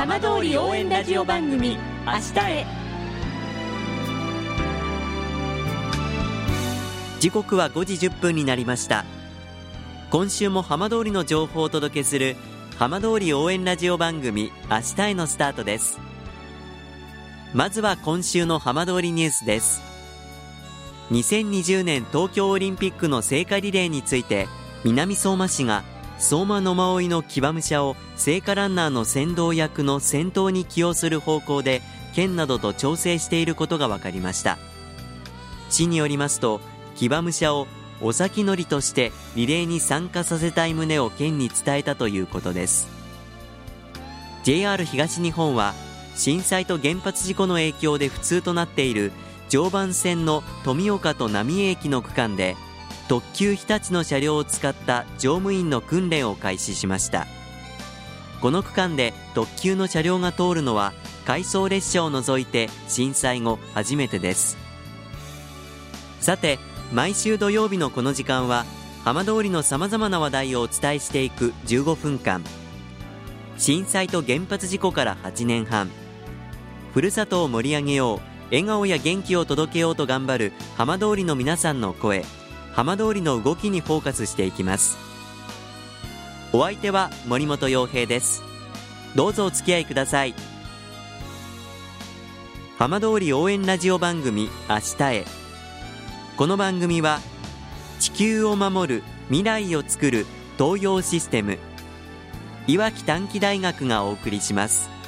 浜通り応援ラジオ番組明日へ。時刻は5時10分になりました。今週も浜通りの情報をお届けする浜通り応援ラジオ番組明日へのスタートです。まずは今週の浜通りニュースです。2020年東京オリンピックの聖火リレーについて南相馬市が相馬野馬追の騎馬武者を聖火ランナーの先導役の先頭に起用する方向で県などと調整していることが分かりました。市によりますと騎馬武者をお先乗りとしてリレーに参加させたい旨を県に伝えたということです。JR 東日本は震災と原発事故の影響で不通となっている常磐線の富岡と浪江駅の区間で特急日立の車両を使った乗務員の訓練を開始しました。この区間で特急の車両が通るのは回送列車を除いて震災後初めてです。さて毎週土曜日のこの時間は浜通りのさまざまな話題をお伝えしていく15分間。震災と原発事故から8年半。ふるさとを盛り上げよう笑顔や元気を届けようと頑張る浜通りの皆さんの声。浜通りの動きにフォーカスしていきます。お相手は森本洋平です。どうぞお付き合いください。浜通り応援ラジオ番組明日へ。この番組は地球を守る未来をつくる東洋システムいわき短期大学がお送りします。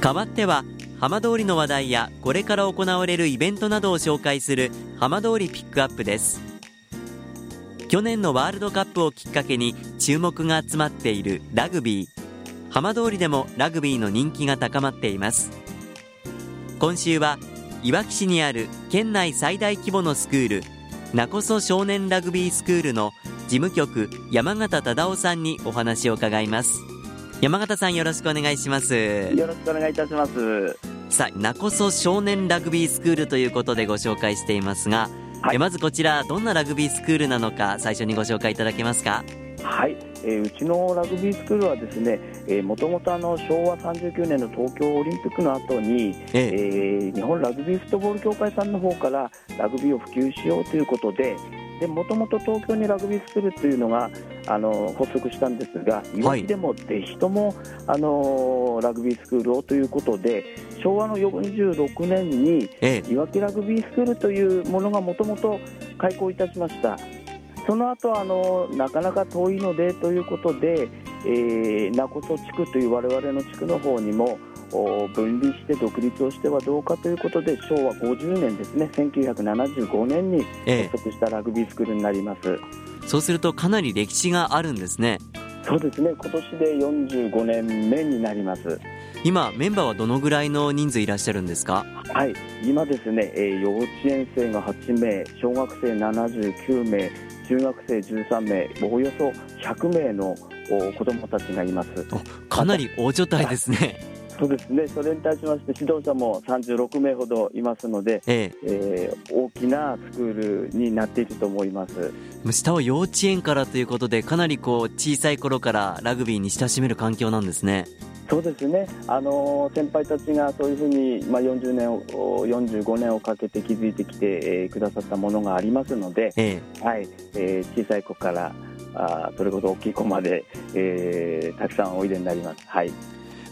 代わっては浜通りの話題やこれから行われるイベントなどを紹介する浜通りピックアップです。去年のワールドカップをきっかけに注目が集まっているラグビー。浜通りでもラグビーの人気が高まっています。今週はいわき市にある県内最大規模のスクールなこそ少年ラグビースクールの事務局山形忠夫さんにお話を伺います。山形さんよろしくお願いします。よろしくお願いいたします。さあなこそ少年ラグビースクールということでご紹介していますが、はい、まずこちらどんなラグビースクールなのか最初にご紹介いただけますか？はい。えー、うちのラグビースクールはですね、えー、もともとあの昭和39年の東京オリンピックの後に、ええ。ー、日本ラグビーフットボール協会さんの方からラグビーを普及しようということで、もともと東京にラグビースクールというのがあの発足したんですが、い。わきでもぜひともあのラグビースクールをということで、昭和の46年に、いわきラグビースクールというものがもともと開校いたしました。その後あのなかなか遠いのでということで、えー、名古屋地区という我々の地区の方にも分離して独立をしてはどうかということで昭和50年ですね1975年に発足したラグビースクールになります、ええ、そうするとかなり歴史があるんですね。そうですね。今年で45年目になります。今メンバーはどのぐらいの人数いらっしゃるんですか？はい。今ですね、えー、幼稚園生が8名小学生79名中学生13名およそ100名の子どもたちがいます。かなり大所帯ですねそうですね。それに対しまして指導者も36名ほどいますので、ええ。えー、大きなスクールになっていると思います。下は幼稚園からということでかなりこう小さい頃からラグビーに親しめる環境なんですね。そうですね、あの先輩たちがそういうふうに、まあ、40年を45年をかけて築いてきて、えー、くださったものがありますので、ええ、はい。えー、小さい子からあそれこそ大きい子まで、えー、たくさんおいでになります。はい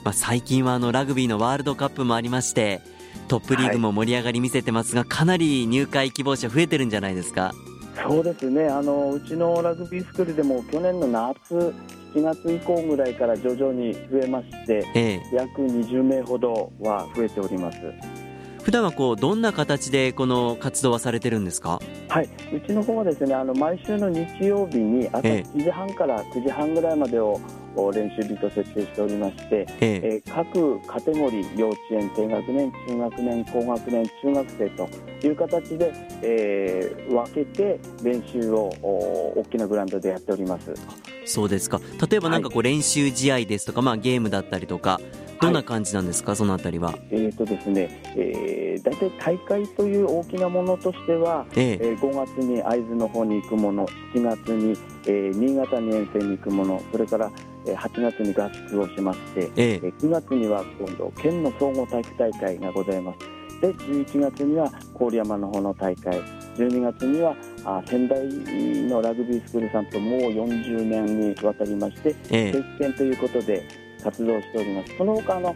まあ、最近はあのラグビーのワールドカップもありましてトップリーグも盛り上がり見せてますが、はい、かなり入会希望者増えてるんじゃないですか？そうですね。あのうちのラグビースクールでも去年の夏7月以降ぐらいから徐々に増えまして、ええ、約20名ほどは増えております。普段はこうどんな形でこの活動はされてるんですか？はい。うちの方はですねあの毎週の日曜日に朝7時半から9時半ぐらいまでを練習日と設定しておりまして、ええ。ー、各カテゴリー幼稚園低学年中学年高学年中学生という形で、えー、分けて練習を大きなグラウンドでやっております。そうですか。例えばなんかこう練習試合ですとか、はい、まあ、ゲームだったりとかどんな感じなんですか、はい、そのあたりは。えっ、ー、とですね、えー、大体大会という大きなものとしては、えー、えー、5月に会津の方に行くもの、7月に、えー、新潟に遠征に行くもの、それから8月に合宿をしまして、えー、9月には今度県の総合体育大会がございます。で11月には郡山の方の大会。12月にはあ仙台のラグビースクールさんともう40年にわたりまして、え定期ということで活動しております。その他の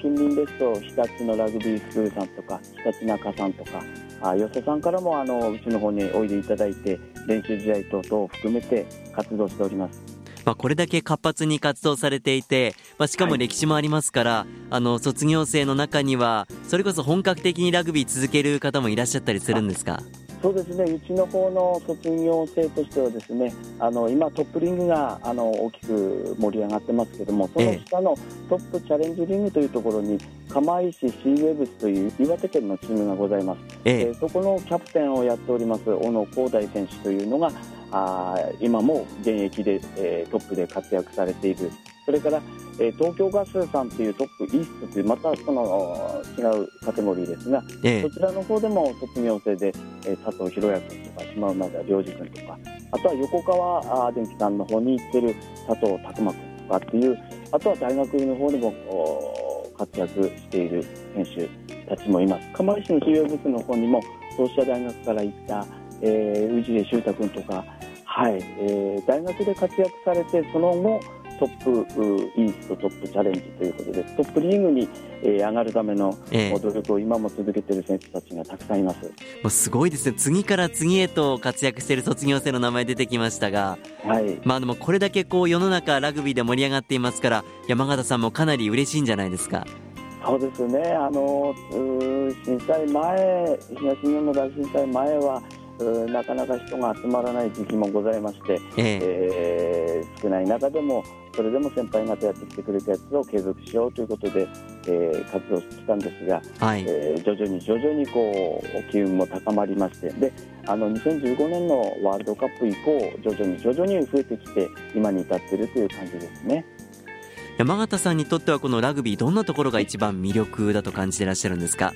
近隣ですと日立のラグビースクールさんとか日立中さんとかあよそさんからもあのうちの方においでいただいて練習試合等々を含めて活動しておりますまあ、これだけ活発に活動されていて、まあ、しかも歴史もありますから、はい、あの卒業生の中にはそれこそ本格的にラグビー続ける方もいらっしゃったりするんですか？そうですね、うちの方の卒業生としてはですね、あの今トップリングがあの大きく盛り上がってますけども、その下のトップチャレンジリングというところに釜石シーウェブスという岩手県のチームがございます。ええ。そこのキャプテンをやっております小野光大選手というのがあ今も現役で、えー、トップで活躍されている。それから、えー、東京ガスさんというトップイーストというまたその違うカテゴリーですが、ええ、そちらの方でも卒業生で、えー、佐藤博也君とか島馬田良二君とかあとは横川電機さんの方に行ってる佐藤拓磨君とかっていうあとは大学の方でも活躍している選手たちもいます。釜石の企業ブスの方にも同志社大学から行った、えー、氏家修太君とかはい、えー、大学で活躍されてその後トップイーストトップチャレンジということでトップリーグに、えー、上がるための努力を今も続けている選手たちがたくさんいます、もうすごいですね。次から次へと活躍している卒業生の名前出てきましたが、はい。まあ、でもこれだけこう世の中ラグビーで盛り上がっていますから山形さんもかなり嬉しいんじゃないですか？そうですね。あの震災前東日本の大震災前はなかなか人が集まらない時期もございまして、えー、えー、少ない中でもそれでも先輩方やってきてくれたやつを継続しようということで、えー、活動してきたんですが、はい、えー、徐々に徐々にこう機運も高まりましてであの2015年のワールドカップ以降徐々に徐々に増えてきて今に至っているという感じですね。山形さんにとってはこのラグビーどんなところが一番魅力だと感じていらっしゃるんですか？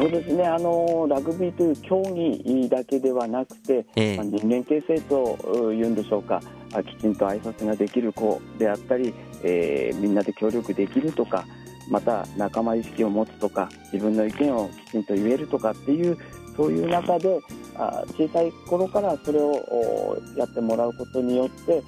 そうですね。あのラグビーという競技だけではなくて、えー、人間形成というんでしょうか。きちんと挨拶ができる子であったり、えー、みんなで協力できるとかまた仲間意識を持つとか自分の意見をきちんと言えるとかっていうそういう中であ小さい頃からそれをやってもらうことによって、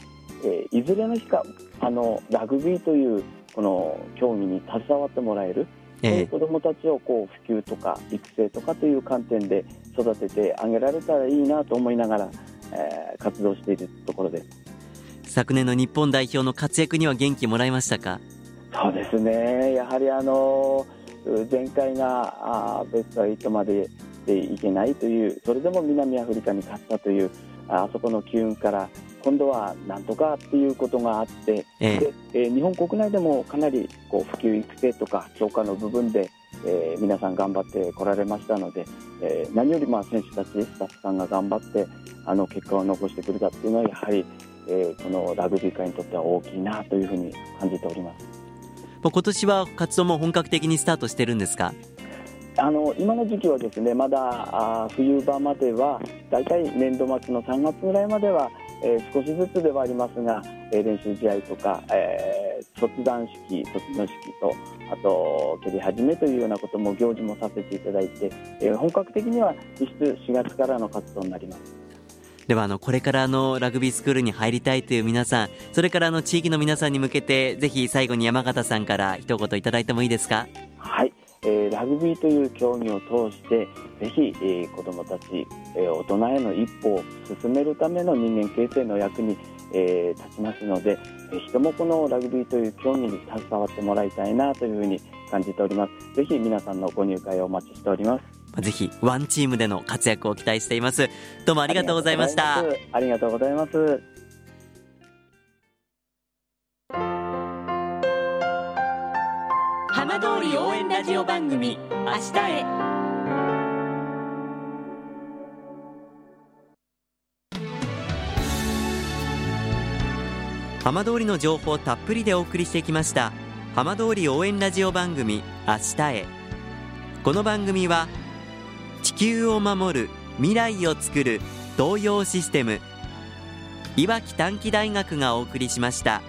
えー、いずれの日かあのラグビーというこの競技に携わってもらえる。そういう子どもたちをこう普及とか育成とかという観点で育ててあげられたらいいなと思いながら、えー、活動しているところです。昨年の日本代表の活躍には元気もらいましたか？そうですね。やはりあの前回があベスト8まででいけないというそれでも南アフリカに勝ったというあそこの機運から今度はなんとかっていうことがあって、ええ。でえー、日本国内でもかなりこう普及育成とか強化の部分で、えー、皆さん頑張ってこられましたので、えー、何よりまあ選手たちスタッフさんが頑張ってあの結果を残してくれたっていうのはやはり、えー、このラグビー界にとっては大きいなというふうに感じております。今年は活動も本格的にスタートしてるんですか？あの今の時期はですねまだあ冬場まではだいたい年度末の3月ぐらいまではえー、少しずつではありますが、えー、練習試合とか、えー、卒団式、卒業式とあと蹴り始めというようなことも行事もさせていただいて、えー、本格的には実質4月からの活動になります。ではあのこれからのラグビースクールに入りたいという皆さんそれからあの地域の皆さんに向けてぜひ最後に山形さんから一言いただいてもいいですか？はいえー、ラグビーという競技を通してぜひ、えー、子どもたち、えー、大人への一歩を進めるための人間形成の役に、えー、立ちますので、えー、人もこのラグビーという競技に携わってもらいたいなというふうに感じております。ぜひ皆さんのご入会をお待ちしております。ぜひワンチームでの活躍を期待しています。どうもありがとうございました。ありがとうございます。浜通り応援ラジオ番組「明日へ」浜通りの情報たっぷりでお送りしてきました浜通り応援ラジオ番組明日へこの番組は地球を守る未来をつくる東洋システムいわき短期大学がお送りしました。